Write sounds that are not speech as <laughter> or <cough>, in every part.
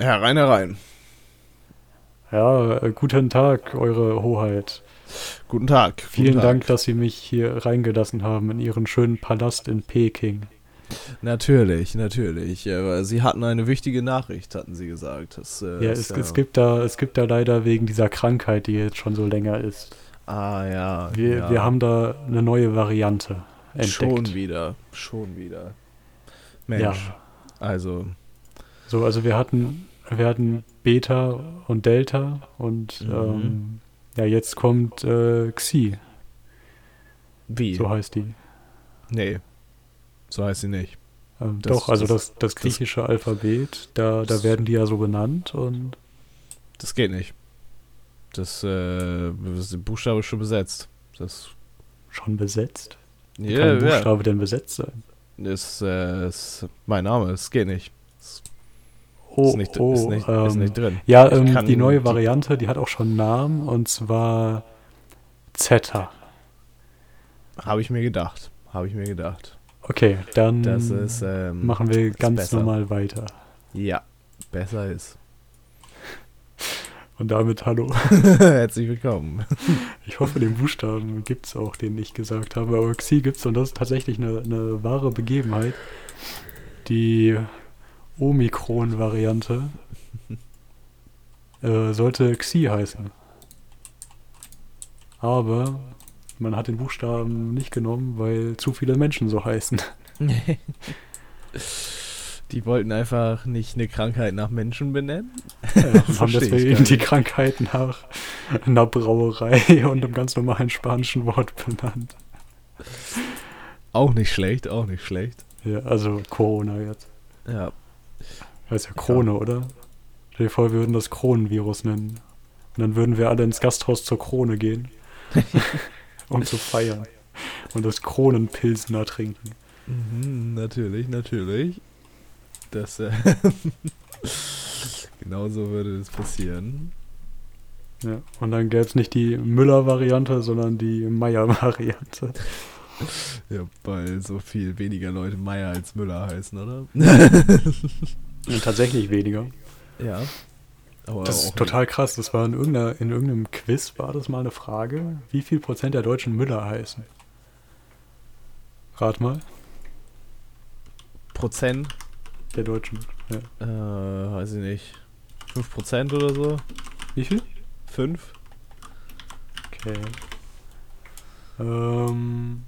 Herein, herein. Ja, äh, guten Tag, Eure Hoheit. Guten Tag. Vielen guten Tag. Dank, dass Sie mich hier reingelassen haben in Ihren schönen Palast in Peking. Natürlich, natürlich. Aber Sie hatten eine wichtige Nachricht, hatten Sie gesagt. Das, äh, Ja, es, es, gibt da, es gibt da leider wegen dieser Krankheit, die jetzt schon so länger ist. Ah, ja. Wir, ja. wir haben da eine neue Variante entdeckt. Schon wieder. Schon wieder. Mensch. Ja. Also, So, also wir hatten, wir hatten Beta und Delta und Mhm. ähm, ja, jetzt kommt äh, Xi, wie? so heißt die. nee. So heißt sie nicht. Ähm, Das- doch, also das- das, das griechische Alphabet, da, da das- werden die ja so benannt und Das geht nicht. Das, äh, das Buchstabe ist schon besetzt. Das, schon besetzt. Wie ja, kann ein. Buchstabe denn besetzt sein? Ist, äh, ist mein Name. Es geht nicht. Ist, Oh, ist, nicht, oh, ist, nicht, ähm, ist nicht drin. Ja, ähm, die neue Variante, die hat auch schon einen Namen und zwar Zeta. Habe ich mir gedacht. Habe ich mir gedacht. Okay, dann Das ist, ähm, machen wir ganz besser. normal weiter. Ja, besser ist. Und damit hallo. <laughs> Herzlich willkommen. Ich hoffe, den Buchstaben gibt es auch, den ich gesagt habe. Aber Xi gibt es und das ist tatsächlich eine, eine wahre Begebenheit. Die Omikron-Variante <laughs> äh, sollte Xi heißen. Aber man hat den Buchstaben nicht genommen, weil zu viele Menschen so heißen. <laughs> Die wollten einfach nicht eine Krankheit nach Menschen benennen. Ja, und <laughs> haben deswegen die. Krankheit nach einer Brauerei und einem ganz normalen spanischen Wort benannt. Auch nicht schlecht, auch nicht schlecht. Ja, also Corona jetzt. Ja. Heißt ja Krone, oder? Stell dir vor, wir würden das Kronenvirus nennen. Und dann würden wir alle ins Gasthaus zur Krone gehen. <laughs> um zu feiern. Und das Kronenpilsner trinken. Mhm, natürlich, natürlich. Das, äh, <laughs> genauso würde es passieren. Ja. Und dann gäbe es nicht die Müller-Variante, sondern die Meier-Variante. <laughs> Ja, weil so viel weniger Leute Meier als Müller heißen, oder? <laughs> Ja, tatsächlich weniger. ja. Aber Das ist total krass. Das war in, irgendeiner, in irgendeinem Quiz, war das mal eine Frage, wie viel Prozent der Deutschen Müller heißen? Rat mal, Prozent, der Deutschen. Ja. äh, weiß ich nicht. 5% oder so? Wie viel? 5? Okay. Ähm.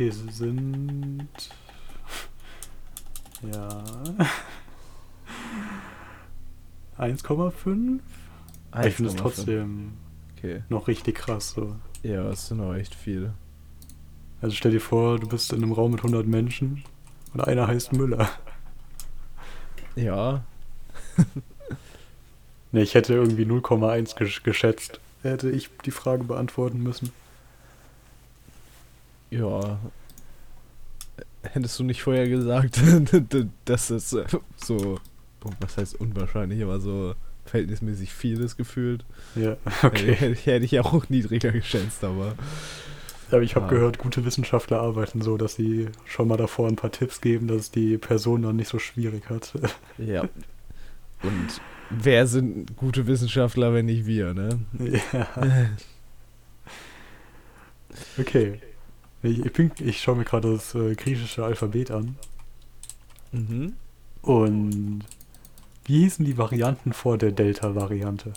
Okay, es sind. Ja. <laughs> 1,5? Aber Ich finde es trotzdem Okay. noch richtig krass so. Ja, das sind auch echt viel. Also stell dir vor, du bist in einem Raum mit 100 Menschen und einer heißt Müller. <laughs> Ja, Ne, ich hätte irgendwie 0,1 gesch geschätzt. Hätte ich die Frage beantworten müssen. Ja. Hättest du nicht vorher gesagt, <laughs> dass es äh, so, was heißt unwahrscheinlich, aber so verhältnismäßig viel ist gefühlt. Ja, <laughs> Okay. Hätte, hätte ich auch niedriger geschätzt, aber Aber ich habe Ah. gehört, gute Wissenschaftler arbeiten so, dass sie schon mal davor ein paar Tipps geben, dass die Person dann nicht so schwierig hat. <laughs> ja. Und wer sind gute Wissenschaftler, wenn nicht wir, ne? ja. Okay. Ich, ich, ich schaue mir gerade das äh, griechische Alphabet an. Mhm. Und wie hießen die Varianten vor der Delta-Variante?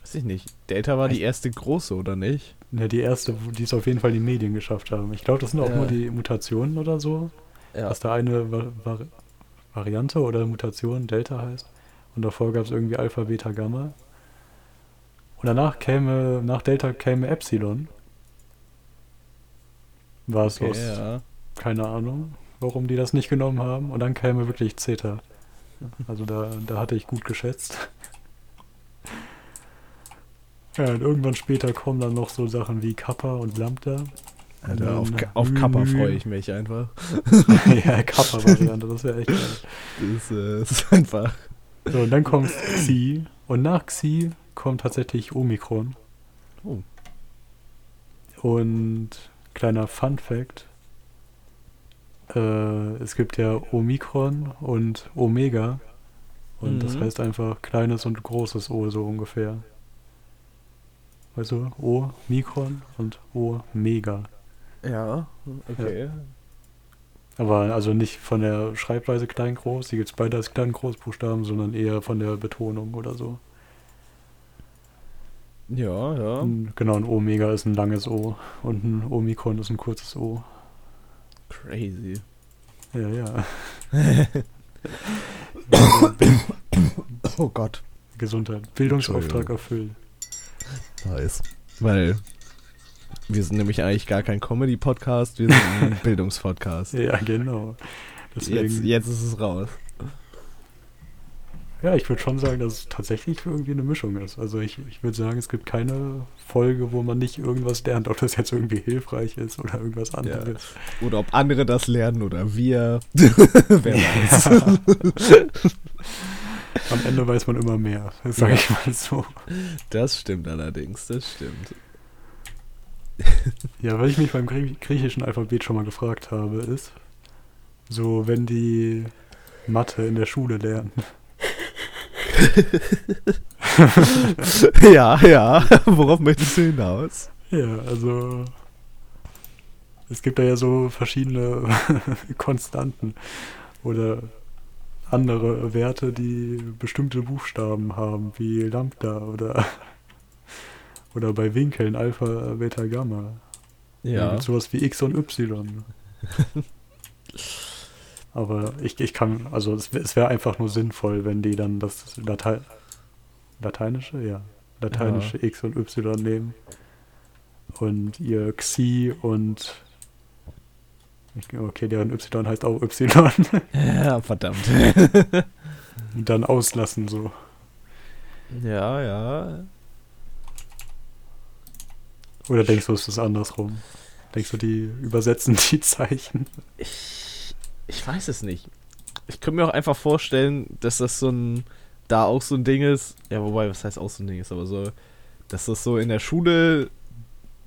Weiß ich nicht. Delta war die erste große, oder nicht? Ja, die erste, die es auf jeden Fall in die Medien geschafft haben. Ich glaube, das sind auch Ja. nur die Mutationen oder so. Ja. Dass da eine Va Vari Variante oder Mutation Delta heißt. Und davor gab es irgendwie Alpha, Beta, Gamma. Und danach käme, nach Delta käme Epsilon. War es Okay, aus, ja. keine Ahnung, warum die das nicht genommen haben. Und dann käme wirklich Zeta. Also da, da hatte ich gut geschätzt. <laughs> Ja, und irgendwann später kommen dann noch so Sachen wie Kappa und Lambda. Alter, auf, auf Kappa Mü. freue ich mich einfach. <laughs> ja, Kappa-Variante, das wäre echt geil. Das äh, ist einfach. So, und dann kommt Xi. Und nach Xi kommt tatsächlich Omikron. Oh. Und kleiner Fun Fact: Äh, es gibt ja Omikron und Omega. Und das Mhm. heißt einfach kleines und großes O so ungefähr. Weißt du, O Mikron und O Mega. Ja, okay. Aber also nicht von der Schreibweise klein groß, die gibt es beide als kleinen Großbuchstaben, sondern eher von der Betonung oder so. Ja, ja. Genau, ein Omega ist ein langes O und ein Omikron ist ein kurzes O. Crazy. Ja, ja. <coughs> Oh Gott. Gesundheit. Bildungsauftrag erfüllt. Nice. Weil wir sind nämlich eigentlich gar kein Comedy-Podcast, wir sind ein <laughs> Bildungspodcast. Ja, genau. Deswegen, Jetzt, jetzt ist es raus. Ja, ich würde schon sagen, dass es tatsächlich irgendwie eine Mischung ist. Also ich, ich würde sagen, es gibt keine Folge, wo man nicht irgendwas lernt, ob das jetzt irgendwie hilfreich ist oder irgendwas anderes. Oder ob andere das lernen oder wir. <laughs> Wer weiß. <laughs> Am Ende weiß man immer mehr, sage Ja. ich mal so. Das stimmt allerdings, das stimmt. Ja, was ich mich beim Grie griechischen Alphabet schon mal gefragt habe, ist, so wenn die Mathe in der Schule lernen, <laughs> ja, ja. Worauf möchtest du hinaus? Ja, also es gibt da ja so verschiedene <laughs> Konstanten oder andere Werte, die bestimmte Buchstaben haben, wie Lambda oder oder bei Winkeln Alpha, Beta, Gamma. Ja. gibt's sowas wie X und Y. <laughs> Aber ich, ich kann, also es, es wäre einfach nur sinnvoll, wenn die dann das Latei Lateinische, ja, lateinische X und Y nehmen und ihr Xi und okay, deren Y heißt auch Y <laughs> Ja, verdammt. und <laughs> dann auslassen so. Ja, ja. Oder denkst du, es ist andersrum? Denkst du, die übersetzen die Zeichen? Ich, ich weiß es nicht. Ich könnte mir auch einfach vorstellen, dass das so ein, da auch so ein Ding ist. Ja, wobei, was heißt auch so ein Ding ist, aber so, dass das so in der Schule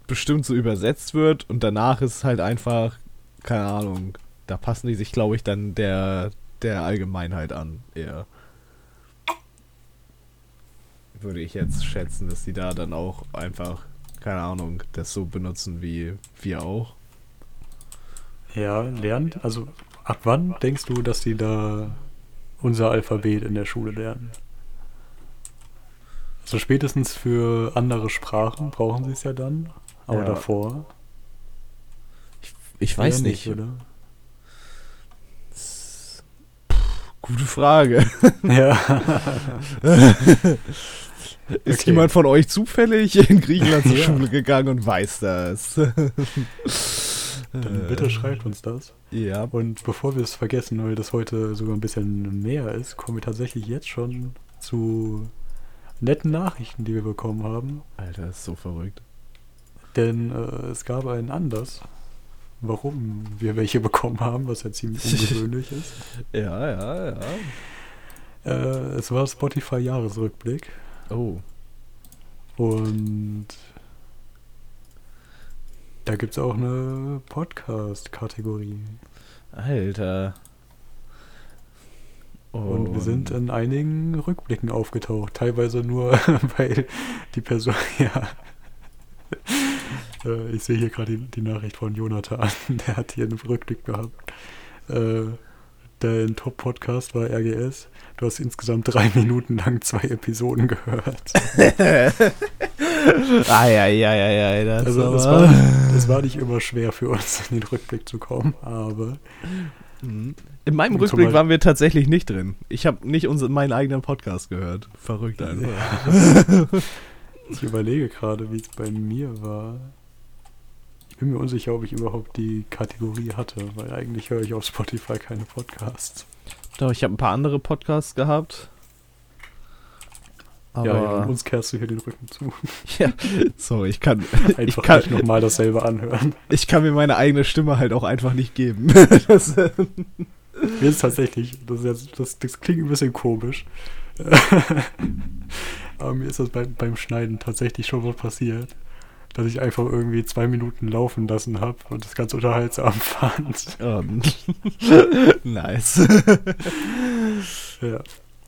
bestimmt so übersetzt wird und danach ist halt einfach, keine Ahnung, da passen die sich, glaube ich, dann der, der Allgemeinheit an, eher. Würde ich jetzt schätzen, dass die da dann auch einfach, keine Ahnung, das so benutzen wie wir auch. Ja, lernt. Also ab wann denkst du, dass die da unser Alphabet in der Schule lernen? Also spätestens für andere Sprachen brauchen sie es ja dann. Aber Ja. davor? Ich eher oder? Gute Frage. <laughs> Ja. <laughs> Ist Okay. jemand von euch zufällig in Griechenland zur. Schule gegangen und weiß das? <laughs> Dann bitte schreibt uns das. Ja, Und bevor wir es vergessen, weil das heute sogar ein bisschen mehr ist, kommen wir tatsächlich jetzt schon zu netten Nachrichten, die wir bekommen haben. Alter, ist so verrückt. Denn äh, es gab einen Anlass, warum wir welche <laughs> bekommen haben, was ja ziemlich ungewöhnlich ist. <laughs> Ja, ja, ja. Äh, es war Spotify Jahresrückblick Oh. und da gibt es auch eine Podcast-Kategorie. Alter. Und wir sind in einigen Rückblicken aufgetaucht. Teilweise nur, <laughs> weil die Person, <laughs> ja. Äh, ich sehe hier gerade die, die Nachricht von Jonathan. <laughs> Der hat hier einen Rückblick gehabt. Äh, dein Top-Podcast war RGS. Du hast insgesamt drei Minuten lang zwei Episoden gehört. Eieieiei, das Also es aber- war, es war nicht immer schwer für uns, in den Rückblick zu kommen, aber Mhm. In meinem Rückblick waren wir tatsächlich nicht drin. Ich habe nicht unseren, meinen eigenen Podcast gehört. Verrückt einfach. <laughs> ich überlege gerade, wie es bei mir war. Ich bin mir unsicher, ob ich überhaupt die Kategorie hatte, weil eigentlich höre ich auf Spotify keine Podcasts. Doch, ich habe ein paar andere Podcasts gehabt. Aber, Ja, uns kehrst du hier den Rücken zu. <laughs> ja, sorry, ich kann, <laughs> ich Einfach kann, nicht nochmal dasselbe anhören. ich kann mir meine eigene Stimme halt auch einfach nicht geben. <laughs> das, Mir ist tatsächlich, das, ist das, das klingt ein bisschen komisch. Aber mir ist das beim, beim Schneiden tatsächlich schon mal passiert, dass ich einfach irgendwie zwei Minuten laufen lassen habe und das ganz unterhaltsam fand. Um, nice. ja.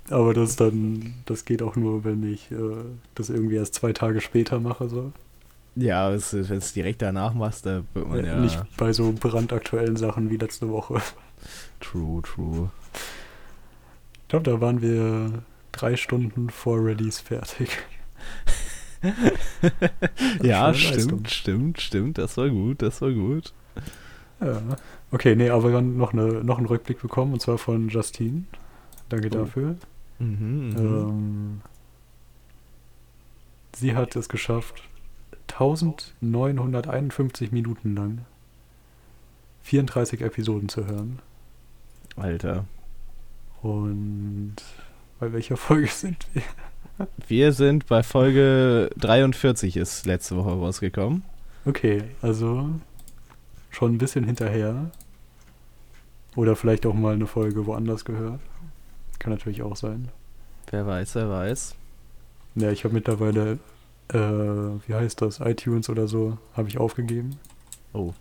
Aber das dann, das geht auch nur, wenn ich äh, das irgendwie erst zwei Tage später mache. So. Ja, wenn du es direkt danach machst, da wird man ja. Nicht bei so brandaktuellen Sachen wie letzte Woche. True, true. Ich glaube, da waren wir drei Stunden vor Release fertig. <laughs> ja, stimmt, stimmt, stimmt. Das war gut, das war gut. Ja. Okay, nee, aber wir haben noch, eine, noch einen Rückblick bekommen und zwar von Justine. Danke oh. dafür. Mhm, mhm, ähm, sie hat es geschafft, 1951 Minuten lang 34 Episoden zu hören. Alter. Und bei welcher Folge <laughs> sind wir? Wir sind bei Folge 43, ist letzte Woche rausgekommen. Okay, also schon ein bisschen hinterher. Oder vielleicht auch mal eine Folge woanders gehört. Kann natürlich auch sein. Wer weiß, wer weiß. Ja, ich habe mittlerweile, äh, wie heißt das, iTunes oder so, habe ich aufgegeben. Oh.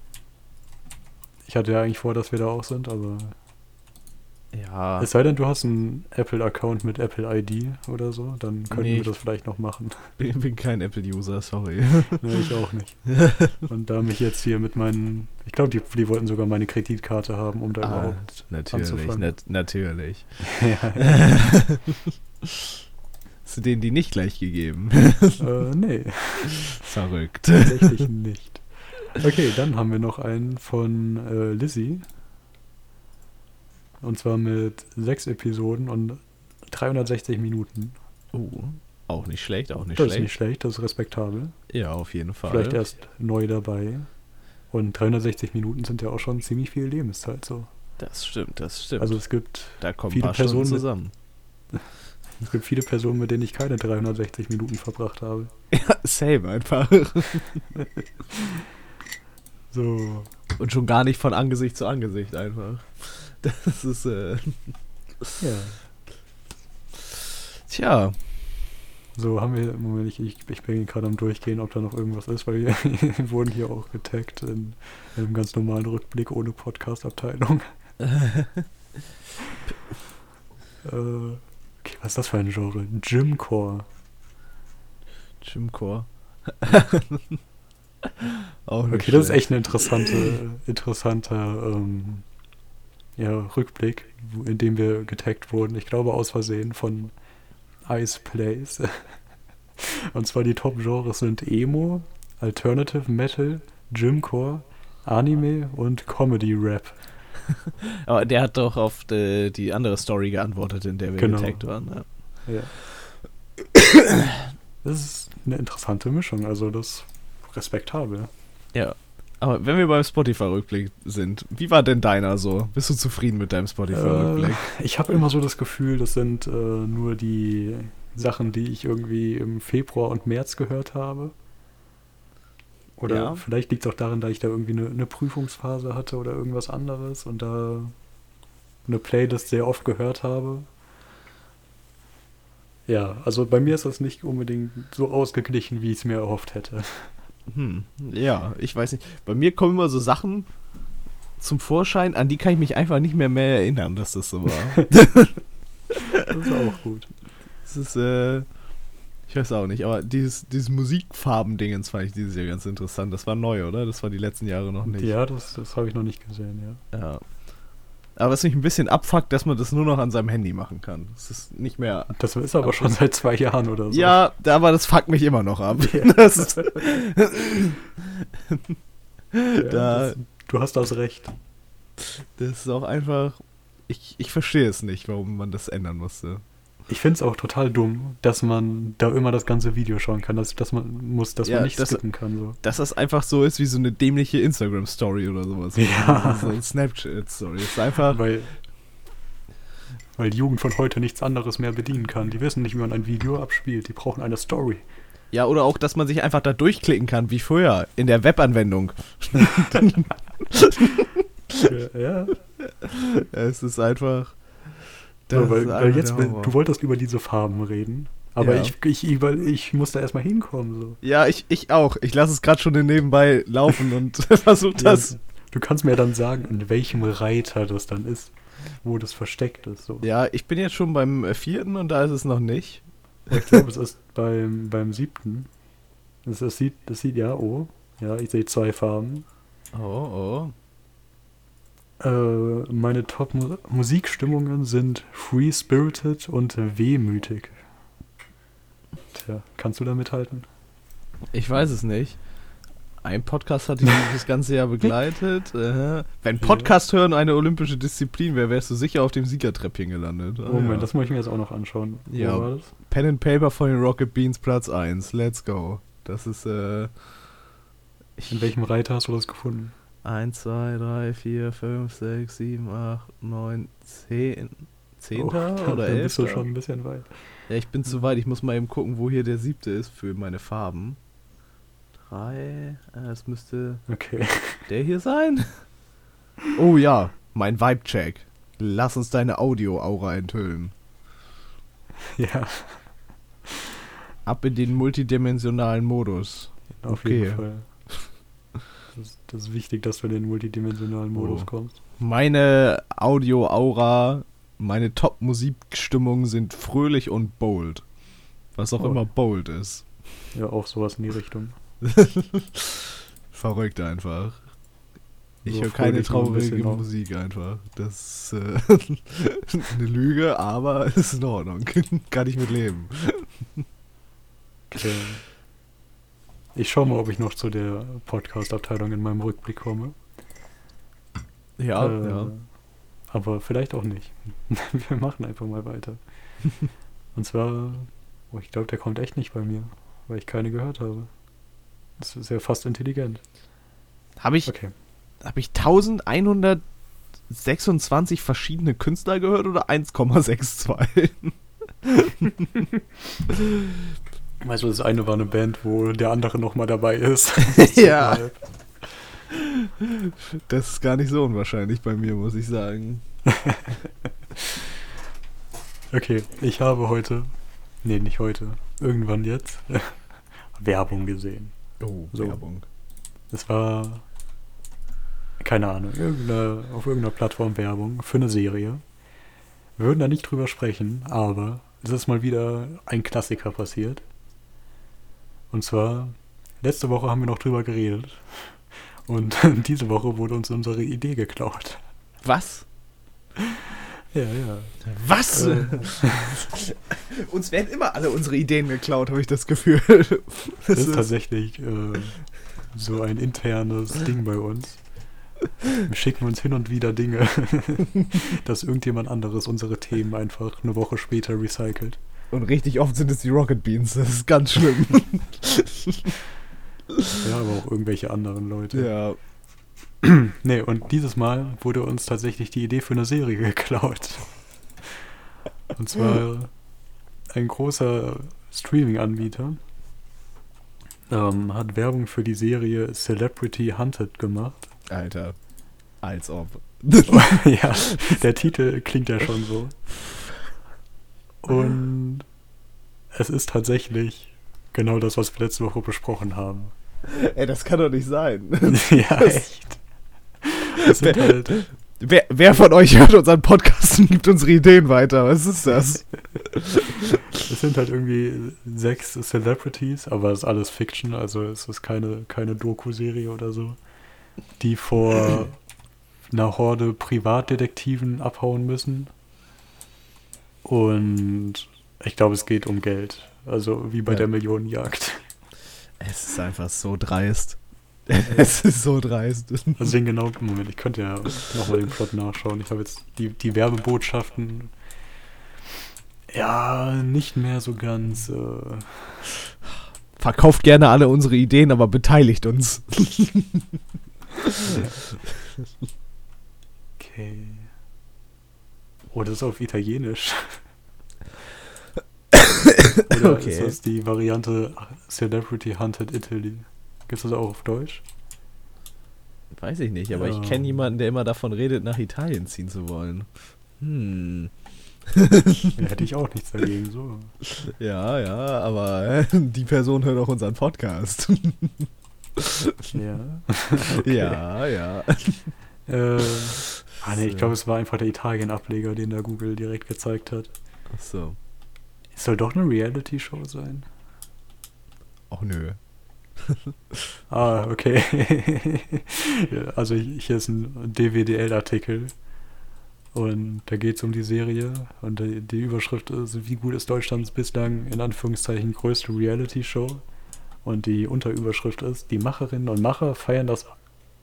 Ich hatte ja eigentlich vor, dass wir da auch sind, aber ja. Es sei denn, du hast einen Apple-Account mit Apple ID oder so, dann könnten nee, wir das vielleicht noch machen. <laughs> Ich bin kein Apple-User, sorry. <laughs> nee, ich auch nicht. <laughs> Und da mich jetzt hier mit meinen, ich glaube, die, die wollten sogar meine Kreditkarte haben, um da ah, überhaupt natürlich, anzufangen. Nat natürlich. ja. Hast du denen die nicht gleich gegeben? äh, nee. Verrückt. Tatsächlich nicht. Okay, dann haben wir noch einen von äh, Lizzie. Und zwar mit sechs Episoden und 360 Minuten. Oh, auch nicht schlecht, auch nicht das schlecht. Das ist nicht schlecht, das ist respektabel. Ja, auf jeden Fall. Vielleicht erst neu dabei. Und 360 Minuten sind ja auch schon ziemlich viel Lebenszeit so. Das stimmt, das stimmt. Also es gibt da kommen viele Personen zusammen. Mit, <laughs> es gibt viele Personen, mit denen ich keine 360 Minuten verbracht habe. <laughs> Ja, same einfach. <laughs> so. Und schon gar nicht von Angesicht zu Angesicht einfach. <laughs> Das ist, äh. Ja. Tja. So, haben wir, Moment, ich, ich, ich bin gerade am Durchgehen, ob da noch irgendwas ist, weil wir, wir <laughs> wurden hier auch getaggt in, in, einem ganz normalen Rückblick ohne Podcast-Abteilung. <laughs> äh, okay, was ist das für ein Genre? Gymcore. Gymcore. okay, das ist echt ein interessante, interessanter ähm, ja, Rückblick, in dem wir getaggt wurden. Ich glaube aus Versehen von Ice Plays. <laughs> Und zwar die Top-Genres sind Emo, Alternative Metal, Gymcore, Anime und Comedy Rap. <laughs> Aber der hat doch auf die, die, andere Story geantwortet, in der wir genau. getaggt waren. Ja. ja. <coughs> Das ist eine interessante Mischung, also das respektabel. Ja, aber wenn wir beim Spotify-Rückblick sind, wie war denn deiner so? Bist du zufrieden mit deinem Spotify-Rückblick? Äh, ich habe immer so das Gefühl, das sind äh, nur die Sachen, die ich irgendwie im Februar und März gehört habe. Oder ja. vielleicht liegt es auch daran, dass ich da irgendwie eine, eine Prüfungsphase hatte oder irgendwas anderes und da eine Playlist sehr oft gehört habe. Ja, also bei mir ist das nicht unbedingt so ausgeglichen, wie ich es mir erhofft hätte. Hm, ja, ich weiß nicht. Bei mir kommen immer so Sachen zum Vorschein, an die kann ich mich einfach nicht mehr mehr erinnern, dass das so war. <laughs> das ist auch gut. Das ist, äh, ich weiß auch nicht, aber dieses, dieses Musikfarben-Dingens fand ich dieses Jahr ganz interessant. Das war neu, oder? Das war die letzten Jahre noch nicht. Ja, das, das habe ich noch nicht gesehen, ja. Ja. Aber es ist mich ein bisschen abfuckt, dass man das nur noch an seinem Handy machen kann. Das ist nicht mehr. Das ist aber schon seit zwei Jahren oder so. Ja, aber das fuckt mich immer noch ab. Ja. <laughs> ja, da, das, du hast das recht. Das ist auch einfach. Ich, ich verstehe es nicht, warum man das ändern musste. Ich finde es auch total dumm, dass man da immer das ganze Video schauen kann, dass, dass man muss, dass ja, man nicht das, skippen kann. So. Dass das einfach so ist wie so eine dämliche Instagram-Story oder sowas. Ja. So eine Snapchat-Story. Ist einfach. Weil, weil die Jugend von heute nichts anderes mehr bedienen kann. Die wissen nicht, wie man ein Video abspielt. Die brauchen eine Story. Ja, oder auch, dass man sich einfach da durchklicken kann, wie früher, in der Webanwendung. <laughs> ja. ja. <laughs> Es ist einfach. So, weil, weil jetzt, du wolltest über diese Farben reden. Aber Ja. ich, ich, über- ich muss da erstmal hinkommen. So. Ja, ich, ich auch. Ich lasse es gerade schon nebenbei laufen und <laughs> versuche das. Ja, du kannst mir dann sagen, in welchem Reiter das dann ist, wo das versteckt ist. So. Ja, ich bin jetzt schon beim äh, vierten und da ist es noch nicht. Ich glaube, es ist beim, beim siebten. Das, das, sieht, das sieht, ja, oh. Ja, ich sehe zwei Farben. Oh, oh. Äh, meine Top-Musikstimmungen sind Free Spirited und Wehmütig. Tja, kannst du da mithalten? Ich weiß es nicht. Ein Podcast hat dich <laughs> das ganze Jahr begleitet. Äh, wenn Podcast hören eine olympische Disziplin wäre, wärst du sicher auf dem Siegertreppchen gelandet. Ah, Moment, ja. das muss ich mir jetzt auch noch anschauen. Ja. Pen and Paper von den Rocket Beans Platz 1. Let's go. Das ist äh. In welchem Reiter hast du das gefunden? 1, 2, 3, 4, 5, 6, 7, 8, 9, 10. Zehnter Oh, oder dann bist du elfter? schon ein bisschen weit. Ja, ich bin zu weit. Ich muss mal eben gucken, wo hier der siebte ist für meine Farben. Drei. Äh, es müsste Okay. <laughs> der hier sein. Oh ja, mein Vibe-Check. Lass uns deine Audio-Aura enthüllen. ja, Ab in den multidimensionalen Modus. auf Okay. jeden Fall. Das ist, das ist wichtig, dass du in den multidimensionalen Modus Oh. kommst. Meine Audio-Aura, meine Top-Musikstimmungen sind fröhlich und bold. Was auch Oh. immer bold ist. Ja, auch sowas in die Richtung. <laughs> Verrückt einfach. Ich So höre keine ein traurige noch. Musik einfach. Das ist äh, <laughs> eine Lüge, aber es <laughs> ist in Ordnung. Kann ich mit leben. Okay. Ich schaue mal, ob ich noch zu der Podcast-Abteilung in meinem Rückblick komme. Ja, Äh, ja. Aber vielleicht auch nicht. <laughs> Wir machen einfach mal weiter. Und zwar, oh, ich glaube, der kommt echt nicht bei mir, weil ich keine gehört habe. Das ist ja fast intelligent. Habe ich, Okay. hab ich 1126 verschiedene Künstler gehört oder 1,62? <laughs> Weißt du, das eine war eine Band, wo der andere nochmal dabei ist. <laughs> Ja. Das ist gar nicht so unwahrscheinlich bei mir, muss ich sagen. <laughs> Okay, ich habe heute, nee, nicht heute, irgendwann jetzt, <laughs> Werbung gesehen. Oh, So. Werbung. Es war, keine Ahnung, irgendeine, auf irgendeiner Plattform Werbung für eine Serie. Wir würden da nicht drüber sprechen, aber es ist mal wieder ein Klassiker passiert. Und zwar, letzte Woche haben wir noch drüber geredet. Und <laughs> diese Woche wurde uns unsere Idee geklaut. Was? Ja, ja. Was? Äh, <laughs> Uns werden immer alle unsere Ideen geklaut, habe ich das Gefühl. <laughs> Das ist tatsächlich äh, so ein internes Ding bei uns. Wir schicken uns hin und wieder Dinge, dass irgendjemand anderes unsere Themen einfach eine Woche später recycelt. Und richtig oft sind es die Rocket Beans. Das ist ganz schlimm. Ja, aber auch irgendwelche anderen Leute. ja. Nee, und dieses Mal wurde uns tatsächlich die Idee für eine Serie geklaut. Und zwar ein großer Streaming-Anbieter ähm, hat Werbung für die Serie Celebrity Hunted gemacht. Alter. Als ob. <laughs> ja, der Titel klingt ja schon so. Und es ist tatsächlich genau das, was wir letzte Woche besprochen haben. Ey, das kann doch nicht sein. <laughs> <laughs> ja, echt. Es sind halt, Wer, wer von euch hört unseren Podcast und gibt unsere Ideen weiter? Was ist das? <laughs> es sind halt irgendwie sechs Celebrities, aber es ist alles Fiction, also es ist keine, keine Doku-Serie oder so, die vor einer Horde Privatdetektiven abhauen müssen. Und ich glaube, es geht um Geld. Also wie bei Ja. der Millionenjagd. Es ist einfach so dreist. <laughs> Es ist so dreist. Also den genau, Moment, ich könnte ja nochmal den Plot nachschauen. Ich habe jetzt die, die Werbebotschaften ja nicht mehr so ganz. Äh, Verkauft gerne alle unsere Ideen, aber beteiligt uns. <laughs> <laughs> okay. Oh, das ist auf Italienisch. <laughs> Oder Okay. ist das die Variante Celebrity Hunted Italy? Gibt es das auch auf Deutsch? Weiß ich nicht, aber Ja. ich kenne jemanden, der immer davon redet, nach Italien ziehen zu wollen. Hm. ja, hätte ich auch nichts dagegen, so. <laughs> Ja, ja, aber die Person hört auch unseren Podcast. Ja. <laughs> Ja, ja. Äh, ah, nee, ich glaube, es war einfach der Italien-Ableger, den der Google direkt gezeigt hat. Ach so. Es soll doch eine Reality-Show sein. Ach nö. <laughs> Ah, okay. <laughs> Also hier ist ein DWDL-Artikel und da geht es um die Serie und die, die Überschrift ist, wie gut ist Deutschlands bislang in Anführungszeichen größte Reality-Show? Und die Unterüberschrift ist, die Macherinnen und Macher feiern das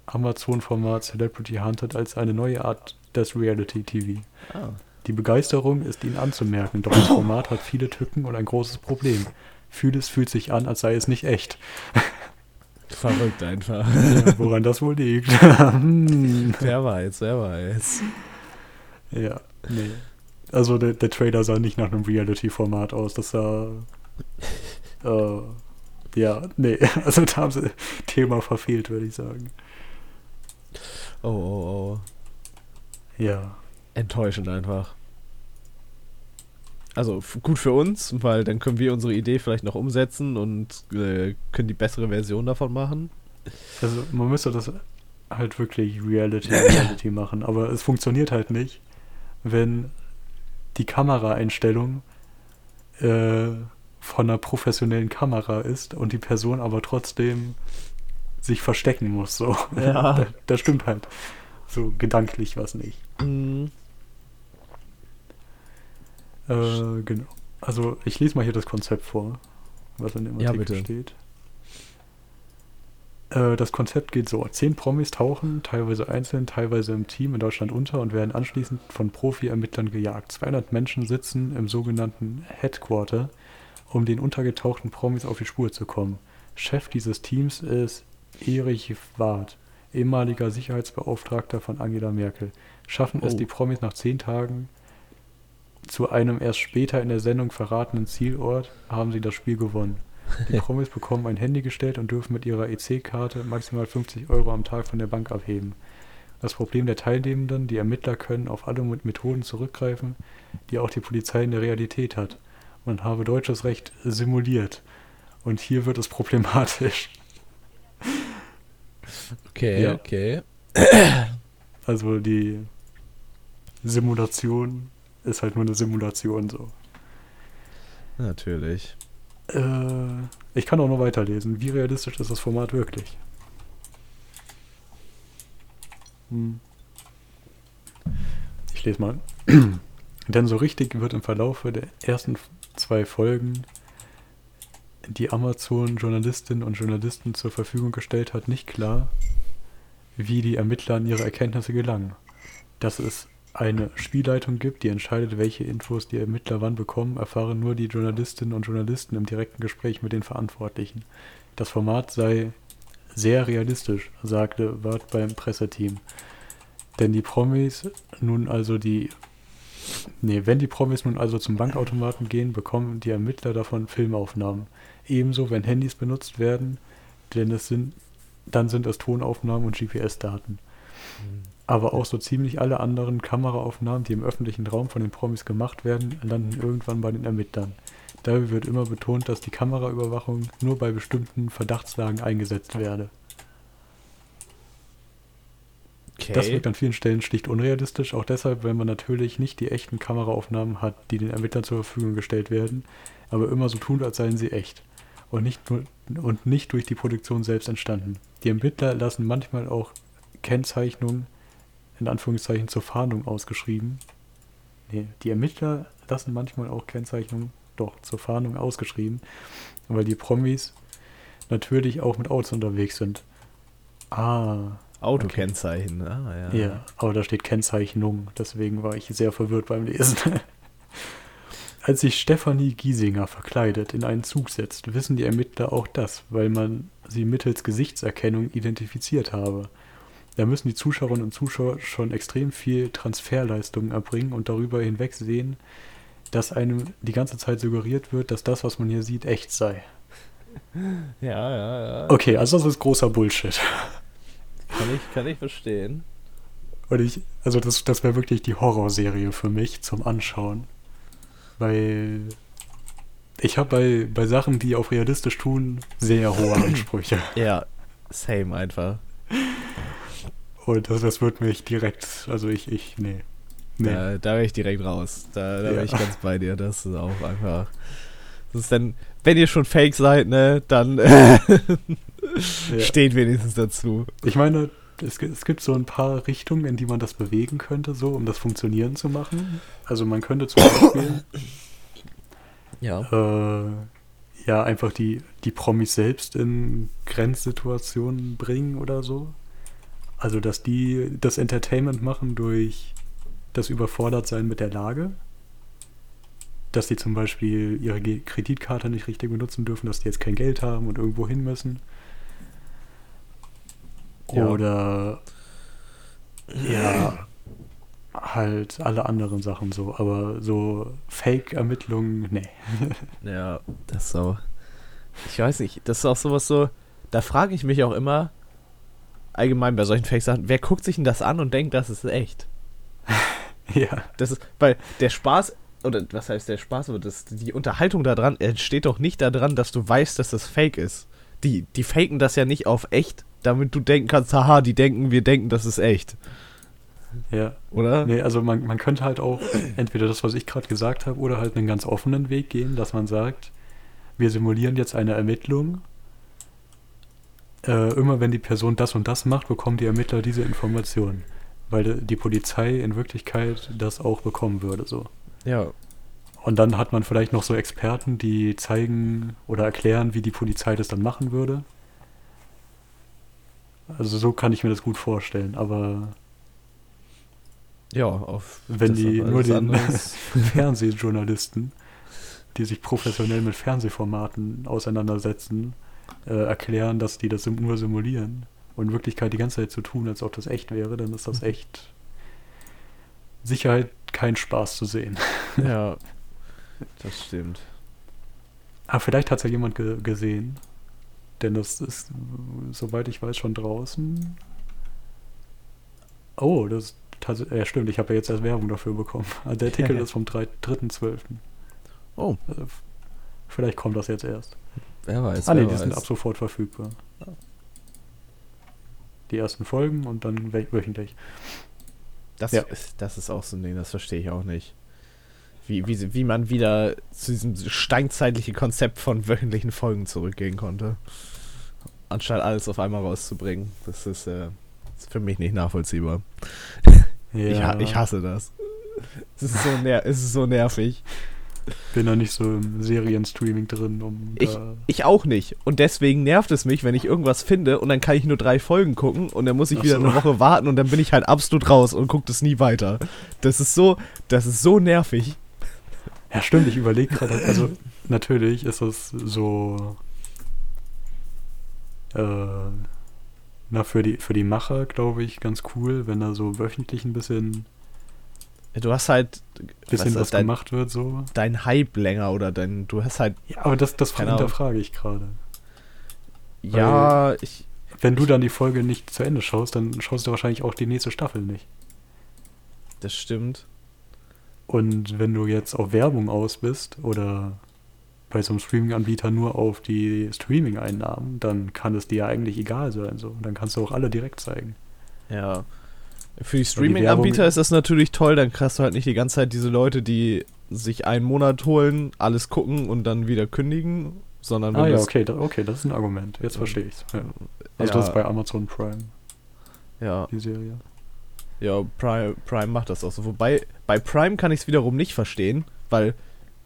Amazon-Format Celebrity Hunted als eine neue Art des Reality-TV. Ah. Die Begeisterung ist ihnen anzumerken, doch das Format hat viele Tücken und ein großes Problem. Vieles fühlt sich an, als sei es nicht echt. <laughs> Verrückt einfach. Ja, woran das wohl liegt? <laughs> Wer weiß, wer weiß. ja, nee. Also der, der Trailer sah nicht nach einem Reality-Format aus. Das sah. <laughs> Äh, ja, nee. Also da haben sie Thema verfehlt, würde ich sagen. Oh, oh, oh. Ja. Enttäuschend einfach. Also gut für uns, weil dann können wir unsere Idee vielleicht noch umsetzen und äh, können die bessere Version davon machen. Also man müsste das halt wirklich Reality, <coughs> Reality machen, aber es funktioniert halt nicht, wenn die Kameraeinstellung äh, von einer professionellen Kamera ist und die Person aber trotzdem sich verstecken muss. So. Ja. <laughs> da, da stimmt halt so gedanklich was nicht. Mhm. Äh, genau. Also ich lese mal hier das Konzept vor, was in dem Ja, Artikel bitte. steht. Äh, das Konzept geht so. Zehn Promis tauchen, teilweise einzeln, teilweise im Team in Deutschland unter und werden anschließend von Profi-Ermittlern gejagt. 200 Menschen sitzen im sogenannten Headquarter, um den untergetauchten Promis auf die Spur zu kommen. Chef dieses Teams ist Erich Ward, ehemaliger Sicherheitsbeauftragter von Angela Merkel. Schaffen es Oh. die Promis nach zehn Tagen zu einem erst später in der Sendung verratenen Zielort, haben sie das Spiel gewonnen. Die <laughs> Promis bekommen ein Handy gestellt und dürfen mit ihrer EC-Karte maximal 50 Euro am Tag von der Bank abheben. Das Problem der Teilnehmenden, die Ermittler können auf alle Methoden zurückgreifen, die auch die Polizei in der Realität hat. Man habe deutsches Recht simuliert. Und hier wird es problematisch. Okay, Ja. okay. <clears throat> Also die Simulation ist halt nur eine Simulation so. Natürlich. Äh, ich kann auch noch weiterlesen. Wie realistisch ist das Format wirklich? Hm. Ich lese mal. <clears throat> Denn so richtig wird im Verlaufe der ersten zwei Folgen, die Amazon Journalistinnen und Journalisten zur Verfügung gestellt hat, nicht klar, wie die Ermittler an ihre Erkenntnisse gelangen. Dass es eine Spielleitung gibt, die entscheidet, welche Infos die Ermittler wann bekommen, erfahren nur die Journalistinnen und Journalisten im direkten Gespräch mit den Verantwortlichen. Das Format sei sehr realistisch, sagte Ward beim Presseteam. Denn die Promis nun also die Nee, wenn die Promis nun also zum Bankautomaten gehen, bekommen die Ermittler davon Filmaufnahmen. Ebenso, wenn Handys benutzt werden, denn es sind, dann sind es Tonaufnahmen und GPS-Daten. Aber auch so ziemlich alle anderen Kameraaufnahmen, die im öffentlichen Raum von den Promis gemacht werden, landen irgendwann bei den Ermittlern. Dabei wird immer betont, dass die Kameraüberwachung nur bei bestimmten Verdachtslagen eingesetzt werde. Okay. Das wirkt an vielen Stellen schlicht unrealistisch, auch deshalb, weil man natürlich nicht die echten Kameraaufnahmen hat, die den Ermittlern zur Verfügung gestellt werden, aber immer so tun, als seien sie echt. Und nicht, und nicht durch die Produktion selbst entstanden. Die Ermittler lassen manchmal auch Kennzeichnungen, in Anführungszeichen, zur Fahndung ausgeschrieben. Nee, die Ermittler lassen manchmal auch Kennzeichnungen, doch, zur Fahndung ausgeschrieben, weil die Promis natürlich auch mit Autos unterwegs sind. Ah, Autokennzeichen. Ah, ja. ja, aber da steht Kennzeichnung, deswegen war ich sehr verwirrt beim Lesen. <laughs> Als sich Stefanie Giesinger verkleidet in einen Zug setzt, wissen die Ermittler auch das, weil man sie mittels Gesichtserkennung identifiziert habe. Da müssen die Zuschauerinnen und Zuschauer schon extrem viel Transferleistungen erbringen und darüber hinweg sehen, dass einem die ganze Zeit suggeriert wird, dass das, was man hier sieht, echt sei. Ja, ja, ja. Okay, also das ist großer Bullshit. Kann ich, kann ich verstehen. Und ich, also das, das wäre wirklich die Horrorserie für mich zum Anschauen. Weil ich habe bei, bei Sachen, die auf realistisch tun, sehr hohe <clears throat> Ansprüche. Ja, same einfach. Und das, das wird mich direkt, also ich, ich, nee. nee. Da, da wäre ich direkt raus. Da, da Ja. bin ich ganz bei dir. Das ist auch einfach. Das ist dann, wenn ihr schon fake seid, ne, dann <laughs> Ja. <laughs> steht wenigstens dazu. Ich meine, es, es gibt so ein paar Richtungen, in die man das bewegen könnte, so, um das funktionieren zu machen. Also man könnte zum Beispiel Ja. äh, ja einfach die, die Promis selbst in Grenzsituationen bringen oder so. Also dass die das Entertainment machen durch das Überfordertsein mit der Lage. Dass die zum Beispiel ihre Kreditkarte nicht richtig benutzen dürfen, dass die jetzt kein Geld haben und irgendwo hin müssen. Ja. Oder ja, halt alle anderen Sachen so. Aber so Fake-Ermittlungen, nee. <laughs> Ja, das ist so. Ich weiß nicht, das ist auch sowas so. Da frage ich mich auch immer, allgemein bei solchen Fake-Sachen, wer guckt sich denn das an und denkt, das ist echt? <laughs> ja. Das ist, weil der Spaß, oder was heißt der Spaß, aber das, die Unterhaltung daran entsteht doch nicht daran, dass du weißt, dass das fake ist. Die, die faken das ja nicht auf echt, damit du denken kannst, haha, die denken, wir denken, das ist echt. Ja. Oder? Nee, also man, man könnte halt auch entweder das, was ich gerade gesagt habe, oder halt einen ganz offenen Weg gehen, dass man sagt, wir simulieren jetzt eine Ermittlung. Äh, immer wenn die Person das und das macht, bekommen die Ermittler diese Information. Weil die Polizei in Wirklichkeit das auch bekommen würde, so. Ja. Und dann hat man vielleicht noch so Experten, die zeigen oder erklären, wie die Polizei das dann machen würde. Also so kann ich mir das gut vorstellen, aber Ja, auf wenn die nur den <laughs> Fernsehjournalisten, die sich professionell mit Fernsehformaten auseinandersetzen, äh, erklären, dass die das nur simulieren und in Wirklichkeit die ganze Zeit so tun, als ob das echt wäre, dann ist das echt Sicherheit kein Spaß zu sehen. Ja, <laughs> das stimmt. Aber vielleicht hat es ja jemand ge gesehen, denn das ist, soweit ich weiß, schon draußen. Oh, das ist tats- ja, stimmt, ich habe ja jetzt erst Werbung dafür bekommen. <laughs> Also der Artikel <laughs> ist vom 3 3.12. Oh, Also, vielleicht kommt das jetzt erst. wer weiß. ah, nee, die sind ab sofort verfügbar. Die ersten Folgen und dann wö- wöchentlich. Das, Ja. ist, das ist auch so ein Ding, das verstehe ich auch nicht. Wie, wie, wie man wieder zu diesem steinzeitlichen Konzept von wöchentlichen Folgen zurückgehen konnte. Anstatt alles auf einmal rauszubringen. Das ist, äh, ist für mich nicht nachvollziehbar. <laughs> Ich, ha- ich hasse das. Es ist so, ner es ist so nervig. bin da nicht so im Serienstreaming drin, um Ich, ich auch nicht. Und deswegen nervt es mich, wenn ich irgendwas finde und dann kann ich nur drei Folgen gucken und dann muss ich Ach wieder so. eine Woche warten und dann bin ich halt absolut raus und gucke das nie weiter. Das ist so, das ist so nervig. Ja, stimmt, ich überlege gerade, also natürlich ist es so, äh, na, für die, für die Macher, glaube ich, ganz cool, wenn da so wöchentlich ein bisschen, Du hast halt bisschen ist was, dein, gemacht wird, so. dein Hype länger oder dein, du hast halt, Ja, aber das, das hinterfrage ich gerade. ja, ich, Wenn du dann die Folge nicht zu Ende schaust, dann schaust du wahrscheinlich auch die nächste Staffel nicht. das stimmt. Und wenn du jetzt auf Werbung aus bist oder bei so einem Streaming-Anbieter nur auf die Streaming-Einnahmen, dann kann es dir ja eigentlich egal sein. So. Und dann kannst du auch alle direkt zeigen. Ja. Für die Streaming-Anbieter ist das natürlich toll, dann kriegst du halt nicht die ganze Zeit diese Leute, die sich einen Monat holen, alles gucken und dann wieder kündigen, sondern Ah ja, okay, da, okay, das ist ein Argument. Jetzt verstehe ich's. Ja. Also ja, das ist bei Amazon Prime, ja, die Serie. Ja, Prime, Prime macht das auch so. Wobei, bei Prime kann ich es wiederum nicht verstehen, weil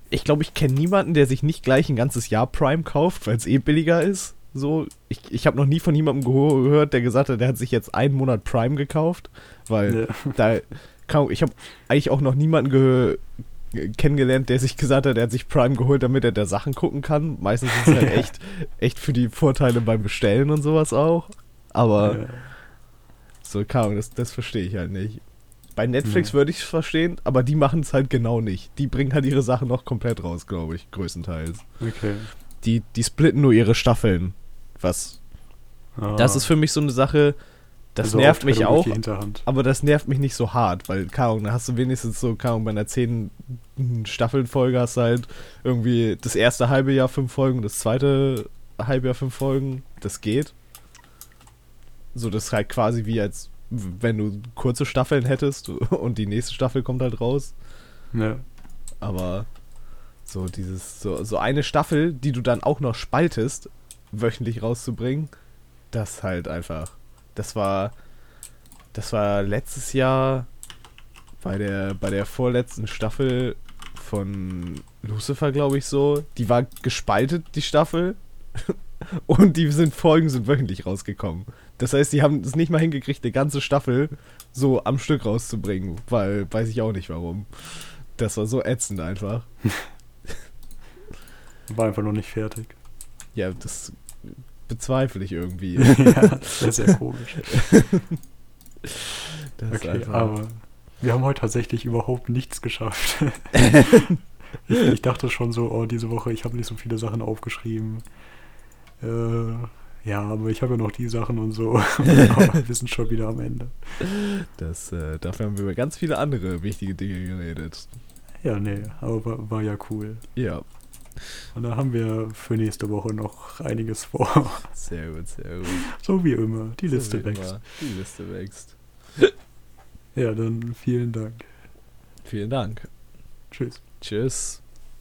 ich glaube, ich kenne niemanden, der sich nicht gleich ein ganzes Jahr Prime kauft, weil es eh billiger ist. So, ich, ich habe noch nie von jemandem gehört, der gesagt hat, der hat sich jetzt einen Monat Prime gekauft, weil Ja. <laughs> da kaum, ich habe eigentlich auch noch niemanden ge kennengelernt, der sich gesagt hat, er hat sich Prime geholt, damit er da Sachen gucken kann. Meistens ist es halt <laughs> echt, echt für die Vorteile beim Bestellen und sowas auch. Aber Ja. So, Ahnung, das, das verstehe ich halt nicht. Bei Netflix Ja. würde ich es verstehen, aber die machen es halt genau nicht. Die bringen halt ihre Sachen noch komplett raus, glaube ich, größtenteils. Okay. Die, die splitten nur ihre Staffeln. Was Ah. das ist für mich so eine Sache, Das Also nervt mich auch, aber das nervt mich nicht so hart, weil, keine da hast du wenigstens so, keine bei einer 10 Staffeln-Folge hast du halt irgendwie das erste halbe Jahr fünf Folgen, das zweite halbe Jahr fünf Folgen, das geht. So, das ist halt quasi wie als, wenn du kurze Staffeln hättest und die nächste Staffel kommt halt raus. Ja. Aber so dieses, so, so eine Staffel, die du dann auch noch spaltest, wöchentlich rauszubringen, das halt einfach. Das war. Das war letztes Jahr bei der, bei der vorletzten Staffel von Lucifer, glaube ich, so. Die war gespaltet, die Staffel. <laughs> Und die sind Folgen sind wöchentlich rausgekommen. Das heißt, die haben es nicht mal hingekriegt, eine ganze Staffel so am Stück rauszubringen, weil weiß ich auch nicht warum. Das war so ätzend einfach. <laughs> War einfach noch nicht fertig. Ja, das bezweifle ich irgendwie. <laughs> ja, das wäre sehr komisch. <laughs> Das ist Okay, einfach- aber wir haben heute tatsächlich überhaupt nichts geschafft. ich, ich dachte schon so, oh, diese Woche, ich habe nicht so viele Sachen aufgeschrieben. Äh, ja, aber ich habe ja noch die Sachen und so. <laughs> wir sind schon wieder am Ende. das, äh, dafür haben wir über ganz viele andere wichtige Dinge geredet. Ja, nee, aber war, war ja cool. Ja, Und da haben wir für nächste Woche noch einiges vor. sehr gut, sehr gut. So wie immer, die So Liste wächst. immer. Die Liste wächst. Ja, dann vielen Dank. Vielen Dank. Tschüss. Tschüss.